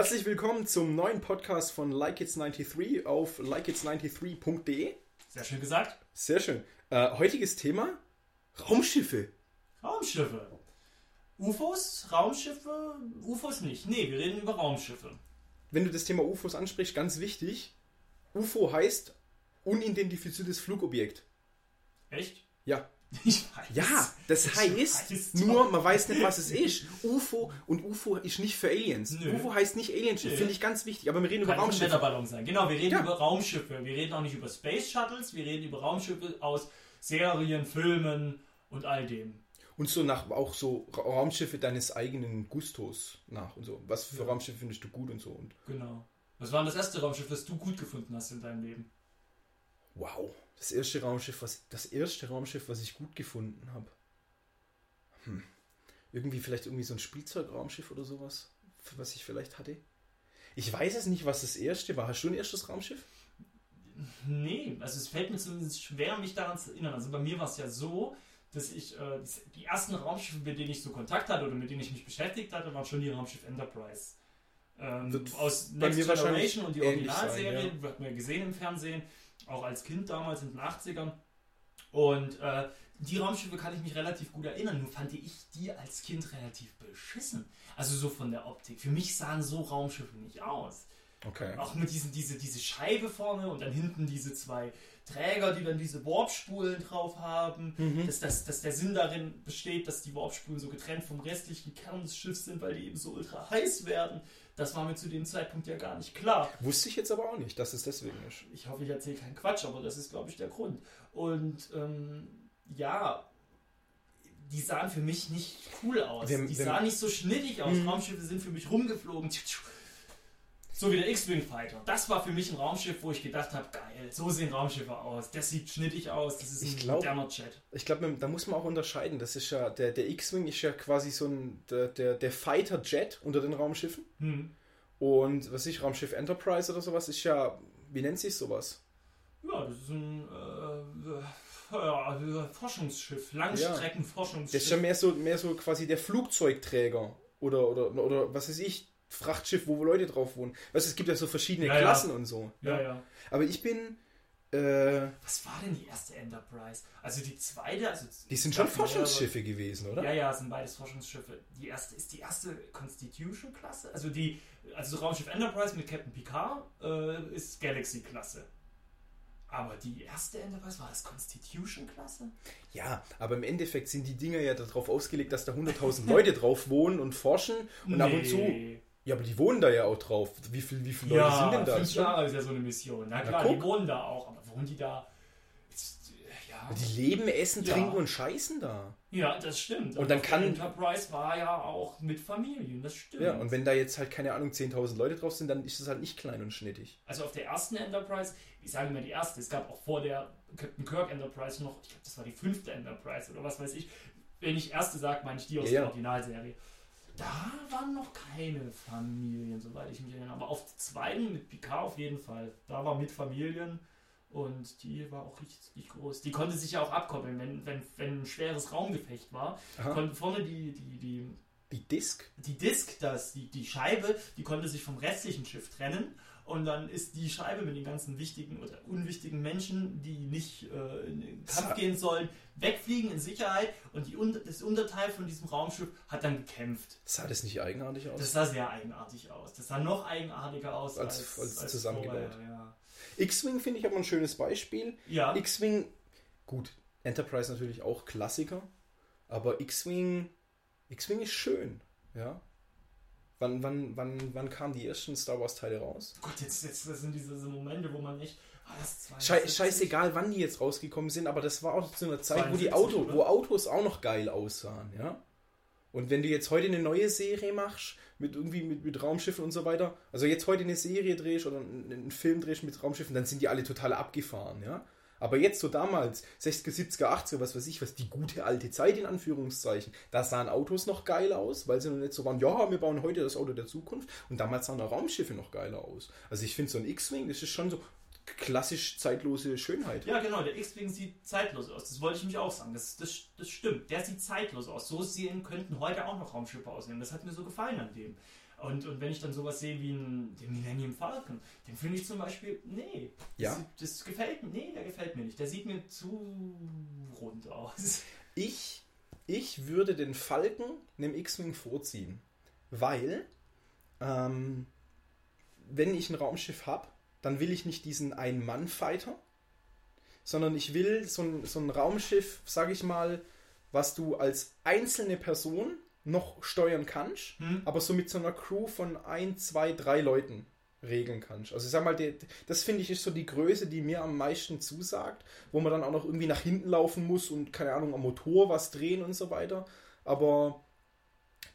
Herzlich willkommen zum neuen Podcast von Like It's 93 auf likeits93.de. Sehr schön gesagt. Sehr schön. Äh, heutiges Thema: Raumschiffe. Raumschiffe. UFOs, Raumschiffe, UFOs nicht. Nee, wir reden über Raumschiffe. Wenn du das Thema UFOs ansprichst, ganz wichtig: UFO heißt unidentifiziertes Flugobjekt. Echt? Ja. Ich weiß. Ja, das Ich heißt, weiß nur doch. man weiß nicht, was es ist. UFO und UFO ist nicht für Aliens. Nö. UFO heißt nicht Alienschiff, finde ich ganz wichtig. Aber wir reden über Kann ein Raumschiffe. Wetterballon sein. Genau, wir reden Ja. über Raumschiffe. Wir reden auch nicht über Space Shuttles, wir reden über Raumschiffe aus Serien, Filmen und all dem. Und so nach auch so Ra- Raumschiffe deines eigenen Gustos nach und so. Was für Raumschiffe findest du gut und so. Und Genau. Was war denn das erste Raumschiff, das du gut gefunden hast in deinem Leben? wow, das erste Raumschiff, was das erste Raumschiff, was ich gut gefunden habe. Hm. Irgendwie vielleicht irgendwie so ein Spielzeugraumschiff oder sowas, was ich vielleicht hatte. Ich weiß es nicht, was das erste war. Hast du ein erstes Raumschiff? Nee, also es fällt mir zumindest schwer, mich daran zu erinnern. Also bei mir war es ja so, dass ich äh, die ersten Raumschiffe, mit denen ich so Kontakt hatte oder mit denen ich mich beschäftigt hatte, waren schon die Raumschiff Enterprise. Ähm, aus Next Generation und die Originalserie, sein, hat man ja gesehen im Fernsehen, auch als Kind damals in den 80ern. Und äh, die Raumschiffe kann ich mich relativ gut erinnern, nur fand ich die als Kind relativ beschissen. Also so von der Optik. Für mich sahen so Raumschiffe nicht aus. Okay. Auch mit diesen, diese, diese Scheibe vorne und dann hinten diese zwei Träger, die dann diese Warpspulen drauf haben. Mhm. Dass, dass, dass der Sinn darin besteht, dass die Warpspulen so getrennt vom restlichen Kern des Schiffs sind, weil die eben so ultra heiß werden. Das war mir zu dem Zeitpunkt ja gar nicht klar. Wusste ich jetzt aber auch nicht, dass es deswegen ist. Ich hoffe, ich erzähle keinen Quatsch, aber das ist, glaube ich, der Grund. Und ähm, ja, die sahen für mich nicht cool aus. Wenn- die sahen nicht so schnittig aus. Mhm. Raumschiffe sind für mich rumgeflogen. So wie der X-Wing Fighter. Das war für mich ein Raumschiff, wo ich gedacht habe, geil, so sehen Raumschiffe aus. Das sieht schnittig aus. Das ist ein Ich glaub- moderner Jet. Ich glaube, da muss man auch unterscheiden. Das ist ja, der, der X-Wing ist ja quasi so ein, der, der, der Fighter-Jet unter den Raumschiffen. Hm. Und was ich, Raumschiff Enterprise oder sowas, ist ja, wie nennt sich sowas? Ja, das ist ein äh, ja, Forschungsschiff. Langstreckenforschungsschiff. Das ist ja mehr so, mehr so quasi der Flugzeugträger. Oder, oder, oder was weiß ich, Frachtschiff, wo Leute drauf wohnen. Weißt du, es gibt ja so verschiedene Ja, ja. Klassen und so. ja, ja. Aber ich bin, äh, Was war denn die erste Enterprise? Also die zweite, also die sind schon gab mehrere- Forschungsschiffe gewesen, oder? Ja, ja, es sind beides Forschungsschiffe. Die erste ist die erste Constitution-Klasse. Also die, also Raumschiff Enterprise mit Captain Picard äh, ist Galaxy-Klasse. Aber die erste Enterprise war das Constitution-Klasse? Ja, aber im Endeffekt sind die Dinger ja darauf ausgelegt, dass da 100.000 Leute drauf wohnen und forschen. Und ab und zu. Ja, aber die wohnen da ja auch drauf. Wie, viel, wie viele Leute sind denn da? fünf Jahre ist ja so eine Mission. Na klar, guck. die wohnen da auch. Aber wohnen die da? Jetzt, ja. Die leben, essen, Ja. trinken und scheißen da. ja, das stimmt. Und dann auf kann- Enterprise war ja auch mit Familien, das stimmt. Ja, und wenn da jetzt halt, keine Ahnung, 10.000 Leute drauf sind, dann ist es halt nicht klein und schnittig. Also auf der ersten Enterprise, ich sage immer die erste, es gab auch vor der Captain Kirk Enterprise noch, ich glaube, das war die fünfte Enterprise oder was weiß ich. Wenn ich erste sage, meine ich die aus Ja, der. Originalserie. Da waren noch keine Familien, soweit ich mich erinnere. Aber auf der zweiten mit Picard auf jeden Fall. Da war mit Familien und die war auch richtig groß. Die konnte sich ja auch abkoppeln, wenn, wenn, wenn ein schweres Raumgefecht war. Aha. Konnte vorne die, die, die Die Disk? die Disk, das, die, die Scheibe, die konnte sich vom restlichen Schiff trennen. Und dann ist die Scheibe mit den ganzen wichtigen oder unwichtigen Menschen, die nicht äh, in den Kampf gehen sollen, wegfliegen in Sicherheit. Und die, das Unterteil von diesem Raumschiff hat dann gekämpft. Sah das nicht eigenartig aus? Das sah sehr eigenartig aus. Das sah noch eigenartiger aus Als- als, als zusammengebaut. vorher, Ja. X-Wing finde ich aber ein schönes Beispiel. ja. X-Wing, gut, Enterprise natürlich auch Klassiker, aber X-Wing, X-Wing ist schön, ja. Wann, wann, wann, wann kamen die ersten Star Wars Teile raus? Gott, jetzt, jetzt das sind diese Momente, wo man echt. Das Schei 72? scheißegal, wann die jetzt rausgekommen sind, aber das war auch zu einer Zeit, wo die 72, Auto, oder? wo Autos auch noch geil aussahen, ja. Und wenn du jetzt heute eine neue Serie machst, mit irgendwie mit, mit Raumschiffen und so weiter, also jetzt heute eine Serie drehst oder einen, einen Film drehst mit Raumschiffen, dann sind die alle total abgefahren, ja. Aber jetzt so damals, 60er, 70er, 80er, was weiß ich, was die gute alte Zeit in Anführungszeichen, da sahen Autos noch geil aus, weil sie noch nicht so waren, ja, wir bauen heute das Auto der Zukunft und damals sahen auch Raumschiffe noch geiler aus. Also ich finde so ein X-Wing, das ist schon so klassisch zeitlose Schönheit. Ja, genau, der X-Wing sieht zeitlos aus. Das wollte ich mich auch sagen. Das, das, das stimmt. Der sieht zeitlos aus. So sehen könnten heute auch noch Raumschiffe aussehen. Das hat mir so gefallen an dem. Und, und wenn ich dann sowas sehe wie ein, den Millennium Falcon, den finde ich zum Beispiel, nee, Ja. das, das gefällt mir, nee, der gefällt mir nicht. Der sieht mir zu rund aus. Ich, ich würde den Falken einem X-Wing vorziehen, weil ähm, wenn ich ein Raumschiff habe, dann will ich nicht diesen Ein-Mann-Fighter, sondern ich will so ein, so ein Raumschiff, sag ich mal, was du als einzelne Person noch steuern kannst, Hm? aber so mit so einer Crew von ein, zwei, drei Leuten regeln kannst. Also ich sag mal, die, das finde ich ist so die Größe, die mir am meisten zusagt, wo man dann auch noch irgendwie nach hinten laufen muss und keine Ahnung am Motor was drehen und so weiter. Aber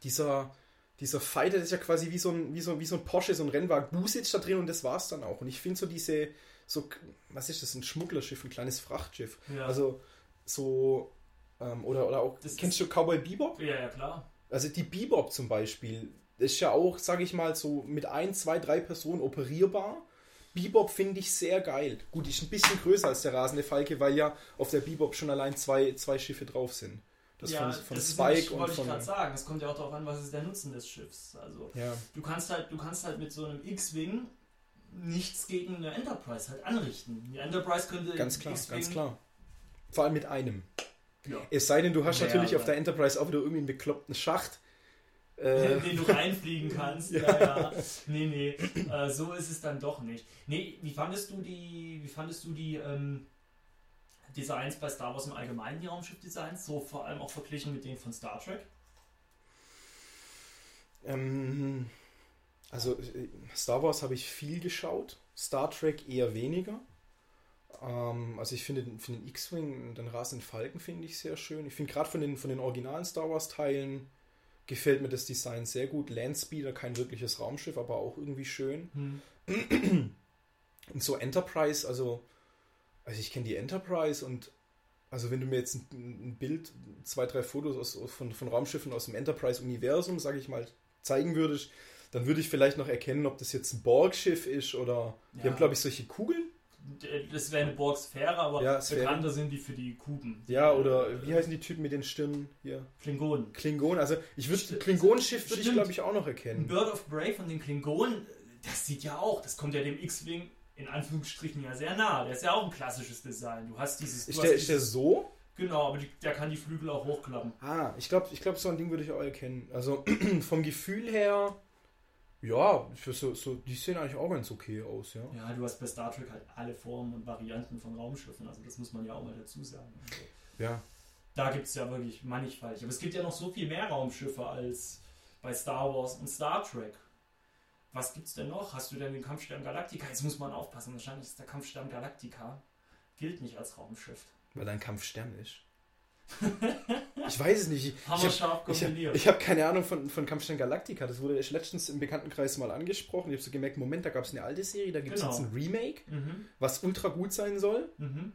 dieser dieser Fighter, das ist ja quasi wie so ein, wie so, wie so ein Porsche, so ein Rennwagen. Du sitzt da drin und das war's dann auch. Und ich finde so diese, so, was ist das, ein Schmugglerschiff, ein kleines Frachtschiff. Ja. Also so, ähm, oder, oder auch, Das kennst du Cowboy Bebop? ja, ja, klar. Also die Bebop zum Beispiel ist ja auch, sage ich mal, so mit ein, zwei, drei Personen operierbar. Bebop finde ich sehr geil. Gut, ist ein bisschen größer als der rasende Falke, weil ja auf der Bebop schon allein zwei, zwei Schiffe drauf sind. Das ja, von, von das Spike nämlich, und wollte ich von. gerade sagen. Es kommt ja auch darauf an, was ist der Nutzen des Schiffs. Also Ja, du kannst halt, du kannst halt mit so einem X-Wing nichts gegen eine Enterprise halt anrichten. Die Enterprise könnte ganz klar, ganz klar. Vor allem mit einem. Ja. Es sei denn, du hast Ja, natürlich auf der Enterprise auch wieder irgendwie einen bekloppten Schacht. Äh, den du reinfliegen kannst. ja. ja, Nee, nee. Äh, so ist es dann doch nicht. Nee, wie fandest du die, wie fandest du die ähm, Designs bei Star Wars im Allgemeinen, die Raumschiff-Designs? So vor allem auch verglichen mit denen von Star Trek? Ähm, also äh, Star Wars habe ich viel geschaut, Star Trek eher weniger. Ähm, also ich finde den, finde den X-Wing, den rasenden Falken finde ich sehr schön. Ich finde gerade von den, von den originalen Star Wars Teilen gefällt mir das Design sehr gut. Landspeeder, kein wirkliches Raumschiff, aber auch irgendwie schön. Hm. Und so Enterprise, also, also ich kenne die Enterprise und also wenn du mir jetzt ein, Bild, zwei, drei Fotos aus, von, von Raumschiffen aus dem Enterprise-Universum, sage ich mal, zeigen würdest, dann würde ich vielleicht noch erkennen, ob das jetzt ein Borg-Schiff ist oder die Ja. haben, glaube ich, solche Kugeln. Das wäre eine Borg-Sphäre, aber Ja, Sphäre. bekannter sind die für die Kuben. Ja, oder wie heißen die Typen mit den Stirnen hier? Klingonen. Klingon. Also ich würde Klingonenschiff würde ich, glaube ich, auch noch Ein erkennen. Bird of Prey von den Klingonen, das sieht ja auch, das kommt ja dem X-Wing in Anführungsstrichen ja sehr nah. Der ist ja auch ein klassisches Design. Du hast dieses. Ist der, ist der so? genau, aber die, der kann die Flügel auch hochklappen. Ah, ich glaube, ich glaub, so ein Ding würde ich auch erkennen. Also vom Gefühl her, ja, für so, so, die sehen eigentlich auch ganz okay aus, ja. Ja, du hast bei Star Trek halt alle Formen und Varianten von Raumschiffen, also das muss man ja auch mal dazu sagen. Also, Ja, da gibt es ja wirklich mannigfaltig. Aber es gibt ja noch so viel mehr Raumschiffe als bei Star Wars und Star Trek. Was gibt's denn noch? Hast du denn den Kampfstern Galactica? Jetzt muss man aufpassen, wahrscheinlich ist der Kampfstern Galactica gilt nicht als Raumschiff. weil ein Kampfstern ist. Ich weiß es nicht. Ich, ich Hammer habe scharf ich hab, kombiniert. ich keine Ahnung von, von Kampfstern Galactica. Das wurde letztens im Bekanntenkreis mal angesprochen. Ich habe so gemerkt, Moment, da gab es eine alte Serie, da gibt es Genau. jetzt ein Remake, mhm, was ultra gut sein soll. mhm.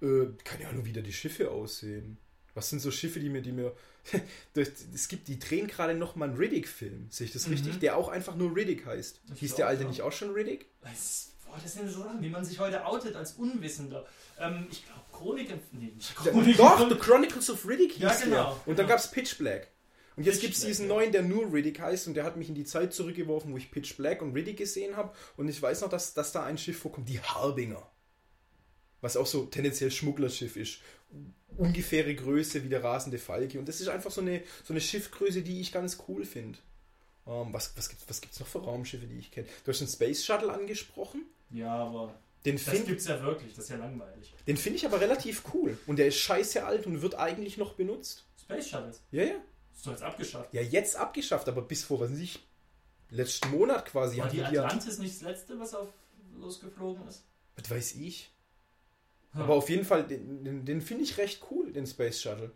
Äh, keine Ahnung, wie da die Schiffe aussehen. Was sind so Schiffe, die mir, die mir. Das- es gibt, die drehen gerade noch mal einen Riddick-Film. Sehe ich das Mhm. richtig? Der auch einfach nur Riddick heißt. Ich Hieß der alte ja. nicht auch schon Riddick? Das, boah, das sind so Sachen, wie man sich heute outet als Unwissender. Ähm, ich glaube, Chroniken. Nee, nicht Chroniken. Doch, The Chronicles of Riddick hieß Ja, genau. der. Und dann Ja. gab es Pitch Black. Und jetzt gibt es diesen ja. neuen, der nur Riddick heißt und der hat mich in die Zeit zurückgeworfen, wo ich Pitch Black und Riddick gesehen habe. Und ich weiß noch, dass, dass da ein Schiff vorkommt, die Harbinger. Was auch so tendenziell Schmugglerschiff ist. Ungefähre Größe wie der rasende Falke. Und das ist einfach so eine, so eine Schiffgröße, die ich ganz cool finde. Ähm, was was gibt es was gibt's noch für Raumschiffe, die ich kenne? Du hast den Space Shuttle angesprochen. Ja, aber Den das finde gibt's ja wirklich, das ist ja langweilig. den find ich aber relativ cool. Und der ist scheiße alt und wird eigentlich noch benutzt. Space Shuttles. Ja, ja. Ist doch jetzt abgeschafft. Ja, jetzt abgeschafft, aber bis vor, was weiß ich, letzten Monat quasi. War die die Atlantis nicht das letzte, was auf losgeflogen ist? was weiß ich. Hm. Aber auf jeden Fall, den, den, den finde ich recht cool, den Space Shuttle.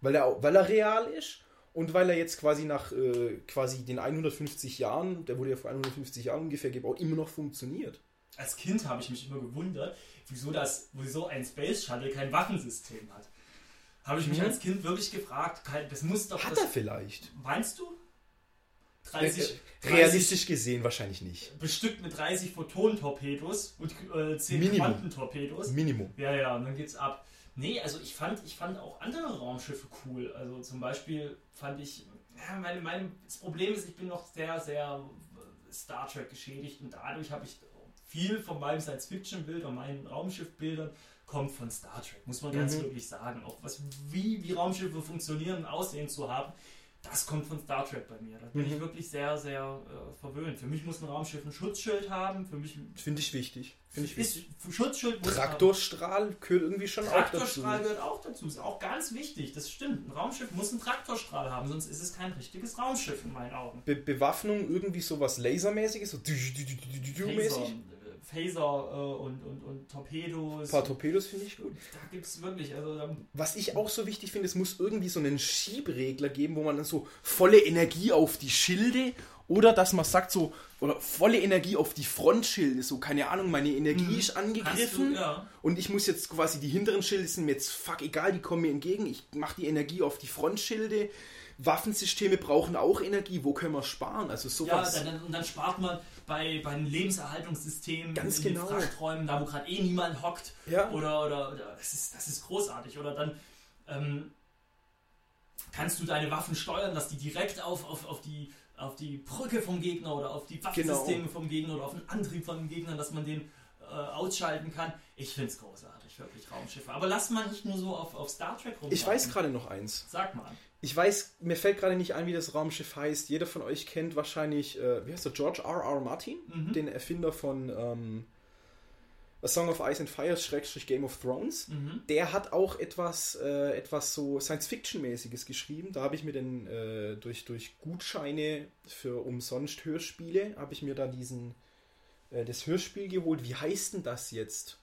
Weil er, weil er real ist und weil er jetzt quasi nach äh, quasi den 150 Jahren, der wurde ja vor 150 Jahren ungefähr gebaut, immer noch funktioniert. Als Kind habe ich mich immer gewundert, wieso, das, wieso ein Space Shuttle kein Waffensystem hat. Habe ich mich Mhm. als Kind wirklich gefragt, das muss doch. Hat das, er vielleicht? Meinst du? Äh, 30, Realistisch gesehen wahrscheinlich nicht. bestückt mit 30 Photon-Torpedos und äh, 10 Minimum. Quantentorpedos. Minimum. Ja, ja, und dann geht's ab. Nee, also ich fand, ich fand auch andere Raumschiffe cool. Also zum Beispiel fand ich ja, meine, mein, das Problem ist, ich bin noch sehr, sehr Star Trek geschädigt und dadurch habe ich viel von meinem Science-Fiction-Bild und meinen Raumschiff-Bildern kommt von Star Trek, muss man ganz Mhm. wirklich sagen. Auch was, wie, wie Raumschiffe funktionieren und aussehen zu haben, das kommt von Star Trek bei mir. Da bin Mhm. ich wirklich sehr, sehr äh, verwöhnt. Für mich muss ein Raumschiff ein Schutzschild haben. Für mich Finde ich wichtig. Finde ich ist wichtig. Schutzschild muss haben. Traktorstrahl gehört irgendwie schon auch dazu. Traktorstrahl gehört auch dazu. Ist auch ganz wichtig. Das stimmt. Ein Raumschiff muss einen Traktorstrahl haben, sonst ist es kein richtiges Raumschiff in meinen Augen. Be Bewaffnung irgendwie sowas Lasermäßiges, so Phaser, mäßig. Phaser äh, und, und, und Torpedos. Ein paar Torpedos finde ich gut. Da gibt es wirklich, also da Was ich auch so wichtig finde, es muss irgendwie so einen Schiebregler geben, wo man dann so volle Energie auf die Schilde oder dass man sagt so, oder volle Energie auf die Frontschilde, so keine Ahnung, meine Energie Mhm. ist angegriffen du, ja. und ich muss jetzt quasi, die hinteren Schilde sind mir jetzt fuck egal, die kommen mir entgegen, ich mache die Energie auf die Frontschilde. Waffensysteme brauchen auch Energie, wo können wir sparen? Also Ja, sowas. dann, dann, und dann spart man bei, bei den Lebenserhaltungssystemen Ganz in genau. den Frachträumen, da wo gerade eh niemand hockt. Ja. Oder, oder, oder das, ist, das ist großartig. Oder dann ähm, kannst du deine Waffen steuern, dass die direkt auf, auf, auf, die, auf die Brücke vom Gegner oder auf die Waffensysteme Genau. vom Gegner oder auf den Antrieb vom Gegner, dass man den äh, ausschalten kann. Ich finde es großartig, wirklich Raumschiffe. Aber lass mal nicht nur so auf, auf Star Trek rum. ich weiß gerade noch eins. Sag mal. Ich weiß, mir fällt gerade nicht ein, wie das Raumschiff heißt. Jeder von euch kennt wahrscheinlich, äh, wie heißt der, George R. R. Martin, Mhm. den Erfinder von ähm, A Song of Ice and Fire, Schrägstrich Game of Thrones. Mhm. Der hat auch etwas, äh, etwas so Science-Fiction-mäßiges geschrieben. Da habe ich mir dann äh, durch, durch Gutscheine für umsonst Hörspiele, habe ich mir da diesen, äh, das Hörspiel geholt. Wie heißt denn das jetzt?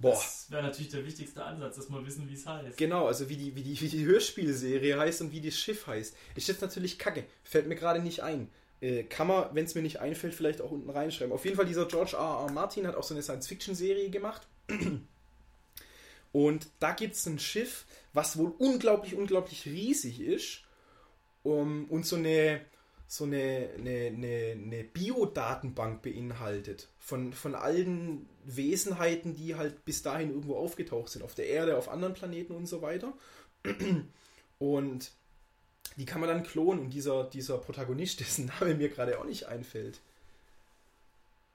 Boah. Das wäre natürlich der wichtigste Ansatz, dass wir wissen, wie es heißt. Genau, also wie die, wie, die, wie die Hörspielserie heißt und wie das Schiff heißt. Ist jetzt natürlich kacke. Fällt mir gerade nicht ein. Äh, kann man, wenn es mir nicht einfällt, vielleicht auch unten reinschreiben. Auf jeden Fall, dieser George R. R. Martin hat auch so eine Science-Fiction-Serie gemacht. Und da gibt es ein Schiff, was wohl unglaublich, unglaublich riesig ist. Um, und so eine, so eine, eine, eine, eine Biodatenbank beinhaltet. Von, von allen Wesenheiten, die halt bis dahin irgendwo aufgetaucht sind. Auf der Erde, auf anderen Planeten und so weiter. Und die kann man dann klonen. Und dieser, dieser Protagonist, dessen Name mir gerade auch nicht einfällt.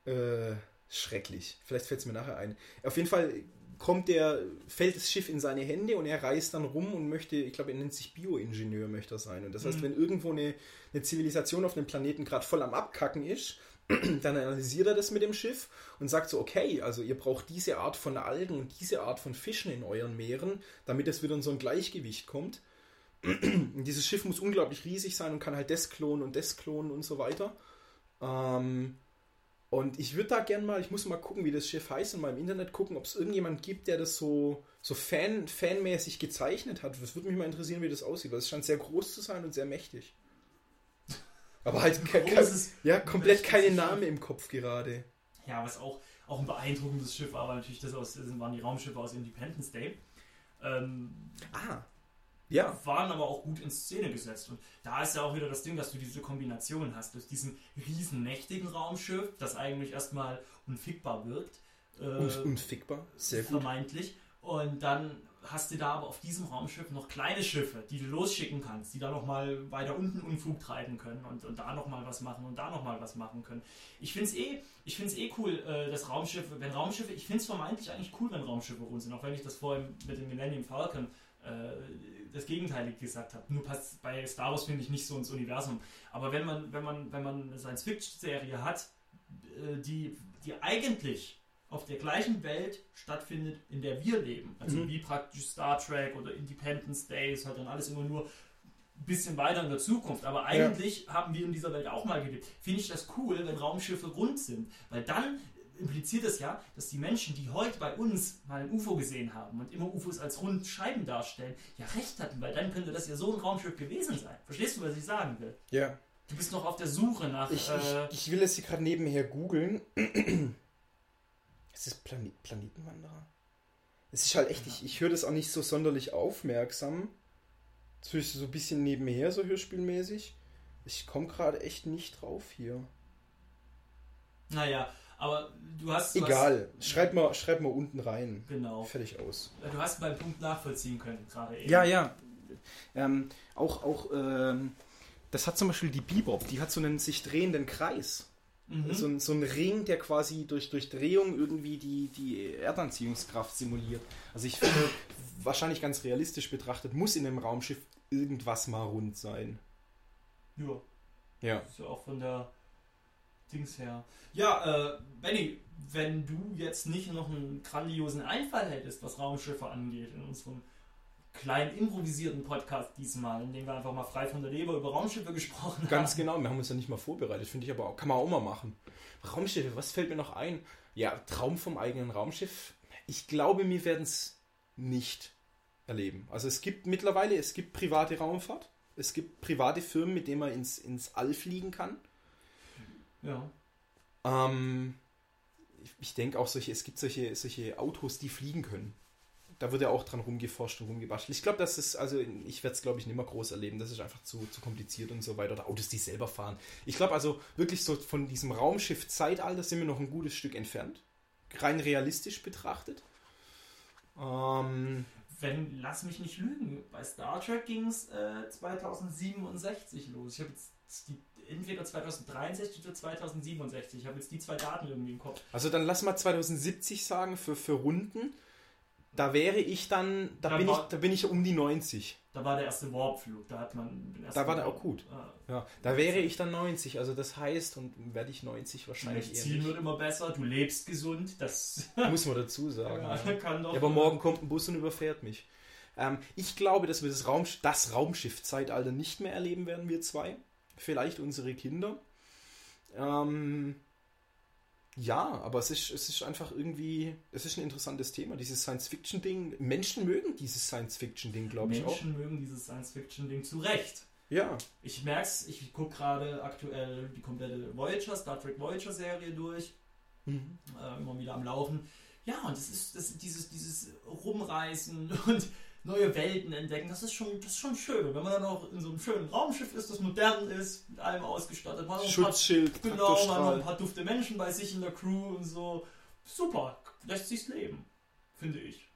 Äh, schrecklich. Vielleicht fällt es mir nachher ein. Auf jeden Fall kommt der, fällt das Schiff in seine Hände und er reist dann rum und möchte, ich glaube, er nennt sich Bioingenieur, möchte er sein. Und das heißt, Mhm. wenn irgendwo eine, eine Zivilisation auf einem Planeten gerade voll am Abkacken ist, dann analysiert er das mit dem Schiff und sagt so, okay, also ihr braucht diese Art von Algen und diese Art von Fischen in euren Meeren, damit es wieder in so ein Gleichgewicht kommt. Und dieses Schiff muss unglaublich riesig sein und kann halt das klonen und das klonen und so weiter. Ähm, und ich würde da gern mal, ich muss mal gucken, wie das Schiff heißt und mal im Internet gucken, ob es irgendjemand gibt, der das so, so Fan, fanmäßig gezeichnet hat. Das würde mich mal interessieren, wie das aussieht, weil es scheint sehr groß zu sein und sehr mächtig. Aber halt Großes, ja, komplett keine Schiff. Name im Kopf gerade. Ja, was auch, auch ein beeindruckendes Schiff war, aber natürlich das, aus, das waren die Raumschiffe aus Independence Day. Ähm, Ah. Ja. waren aber auch gut in Szene gesetzt. Und da ist ja auch wieder das Ding, dass du diese Kombination hast. Durch diesen riesen mächtigen Raumschiff, das eigentlich erstmal unfickbar wirkt. Äh, unfickbar. Sehr gut. vermeintlich. Und dann hast du da aber auf diesem Raumschiff noch kleine Schiffe, die du losschicken kannst, die da nochmal weiter unten Unfug treiben können und, und da nochmal was machen und da nochmal was machen können. Ich finde es eh, ich find's eh cool, äh, dass Raumschiffe, wenn Raumschiffe, ich finde es vermeintlich eigentlich cool, wenn Raumschiffe rund sind, auch wenn ich das vorhin mit dem Millennium Falcon das Gegenteilige gesagt habe. Nur passt bei Star Wars finde ich nicht so ins Universum. Aber wenn man, wenn man, wenn man eine Science-Fiction-Serie hat, äh, die, die eigentlich auf der gleichen Welt stattfindet, in der wir leben. Also Mhm. wie praktisch Star Trek oder Independence Day, ist halt dann alles immer nur ein bisschen weiter in der Zukunft. Aber eigentlich haben wir in dieser Welt auch mal gelebt. Finde ich das cool, wenn Raumschiffe rund sind. Weil dann impliziert es ja, dass die Menschen, die heute bei uns mal ein UFO gesehen haben und immer UFOs als runde Scheiben darstellen, ja recht hatten, weil dann könnte das ja so ein Raumschiff gewesen sein. Verstehst du, was ich sagen will? Ja. Du bist noch auf der Suche nach. Ich, äh, ich, ich will es hier gerade nebenher googeln. Es ist Plane Planetenwanderer. Es ist halt echt, ich, ich höre das auch nicht so sonderlich aufmerksam. Das höre ich so ein bisschen nebenher, so hörspielmäßig. Ich komme gerade echt nicht drauf hier. naja, aber du hast. Du Egal. Schreib mal, schreib mal unten rein. Hast, genau. Fertig aus. Du hast meinen Punkt nachvollziehen können, gerade eben. Ja, ja. Ähm, auch, auch, ähm, das hat zum Beispiel die Bebop, die hat so einen sich drehenden Kreis. Mhm. So, ein, so ein Ring, der quasi durch, durch Drehung irgendwie die, die Erdanziehungskraft simuliert. Also ich finde, wahrscheinlich ganz realistisch betrachtet, muss in einem Raumschiff irgendwas mal rund sein. Ja. Ja. Ist ja auch von der Dings her. Ja, äh, Benny, wenn du jetzt nicht noch einen grandiosen Einfall hättest, was Raumschiffe angeht, in unserem kleinen improvisierten Podcast diesmal, in dem wir einfach mal frei von der Leber über Raumschiffe gesprochen haben. Ganz genau, wir haben uns ja nicht mal vorbereitet, finde ich aber auch, kann man auch mal machen. Raumschiffe, was fällt mir noch ein? Ja, Traum vom eigenen Raumschiff. Ich glaube, wir werden es nicht erleben. Also es gibt mittlerweile, es gibt private Raumfahrt, es gibt private Firmen, mit denen man ins, ins All fliegen kann. Ja. Ähm, ich ich denke auch, solche, es gibt solche, solche Autos, die fliegen können. Da wird ja auch dran rumgeforscht und rumgebastelt. Ich glaube, das ist, also ich werde es, glaube ich, nicht mehr groß erleben. Das ist einfach zu, zu kompliziert und so weiter. Oder Autos, die selber fahren. Ich glaube also wirklich so von diesem Raumschiff-Zeitalter sind wir noch ein gutes Stück entfernt. Rein realistisch betrachtet. Ähm, Wenn, lass mich nicht lügen, bei Star Trek ging es äh, 2067 los. Ich habe jetzt die, entweder 2063 oder 2067. Ich habe jetzt die zwei Daten irgendwie im Kopf. also dann lass mal 2070 sagen für, für Runden. Da wäre ich dann, da, Dann bin ich, war- da bin ich um die 90. Da war der erste Warpflug. Da hat man Da war der auch gut. Äh, Ja, da wäre ich dann 90. Also das heißt, und werde ich 90 wahrscheinlich eher Ziel nicht. wird immer besser. Du lebst gesund. Das Muss man dazu sagen. ja, Ja. kann doch. Ja, aber morgen kommt ein Bus und überfährt mich. Ähm, ich glaube, dass wir das, Raum, das Raumschiff-Zeitalter nicht mehr erleben werden, wir zwei. Vielleicht unsere Kinder. Ähm, ja, aber es ist, es ist einfach irgendwie, es ist ein interessantes Thema, dieses Science-Fiction-Ding. Menschen mögen dieses Science-Fiction-Ding, glaube ich auch. Menschen mögen dieses Science-Fiction-Ding zu Recht. Ja, Ich merk's, ich gucke gerade aktuell die komplette Voyager, Star Trek Voyager-Serie durch. Mhm. äh, immer wieder am Laufen. Ja, und das ist das, dieses, dieses Rumreisen und neue Welten entdecken, das ist schon, das ist schon schön. Und wenn man dann auch in so einem schönen Raumschiff ist, das modern ist, mit allem ausgestattet, man ein paar, Schutzschild, genau, man hat noch ein paar dufte Menschen bei sich in der Crew und so. Super, lässt sich's leben, finde ich.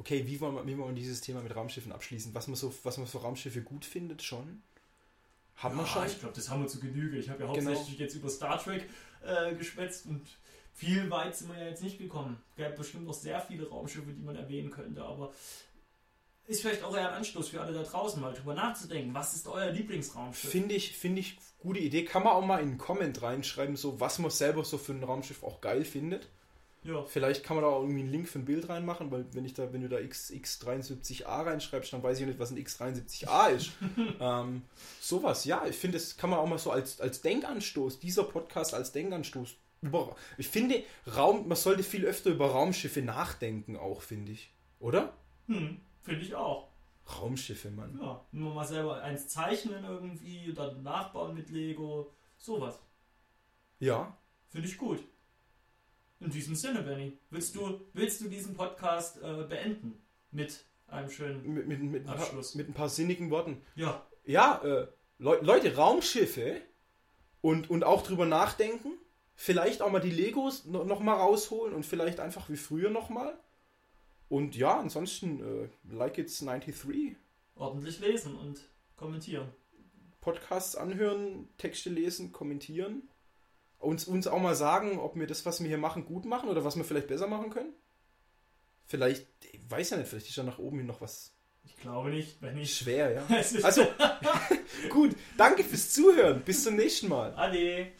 Okay, wie wollen, wir, wie wollen wir dieses Thema mit Raumschiffen abschließen? Was man so, was man für Raumschiffe gut findet, schon? Haben wir Ja, schon? Ich glaube, das haben wir zu Genüge. Ich habe ja Genau. hauptsächlich jetzt über Star Trek äh, geschwätzt und viel weit sind wir ja jetzt nicht gekommen. Es gäbe bestimmt noch sehr viele Raumschiffe, die man erwähnen könnte, aber ist vielleicht auch eher ein Anstoß für alle da draußen, mal drüber nachzudenken. Was ist euer Lieblingsraumschiff? Finde ich, finde ich gute Idee. Kann man auch mal in einen Comment reinschreiben, so was man selber so für ein Raumschiff auch geil findet. ja, Vielleicht kann man da auch irgendwie einen Link für ein Bild reinmachen, weil wenn ich da, wenn du da X, X73A reinschreibst, dann weiß ich nicht, was ein X73A ist. ähm, sowas, ja, ich finde, das kann man auch mal so als, als Denkanstoß, dieser Podcast als Denkanstoß. Über, ich finde, Raum, man sollte viel öfter über Raumschiffe nachdenken, auch, finde ich. Oder? hm, finde ich auch. Raumschiffe, Mann. Ja, nur mal selber eins zeichnen irgendwie, dann nachbauen mit Lego, sowas. Ja, Finde ich gut. In diesem Sinne, Benny, willst du, willst du diesen Podcast äh, beenden mit einem schönen mit, mit, mit, ein paar, Abschluss. mit ein paar sinnigen Worten. Ja, Ja, äh, Leu Leute, Raumschiffe und, und auch drüber nachdenken. Vielleicht auch mal die Legos no noch mal rausholen und vielleicht einfach wie früher noch mal. Und ja, ansonsten, äh, like it's 93. ordentlich lesen und kommentieren. Podcasts anhören, Texte lesen, kommentieren. Uns, uns auch mal sagen, ob wir das, was wir hier machen, gut machen oder was wir vielleicht besser machen können. Vielleicht, ich weiß ja nicht, vielleicht ist da nach oben hin noch was Ich glaube nicht, wenn ich. schwer, ja. Also, gut, danke fürs Zuhören. Bis zum nächsten Mal. Ade.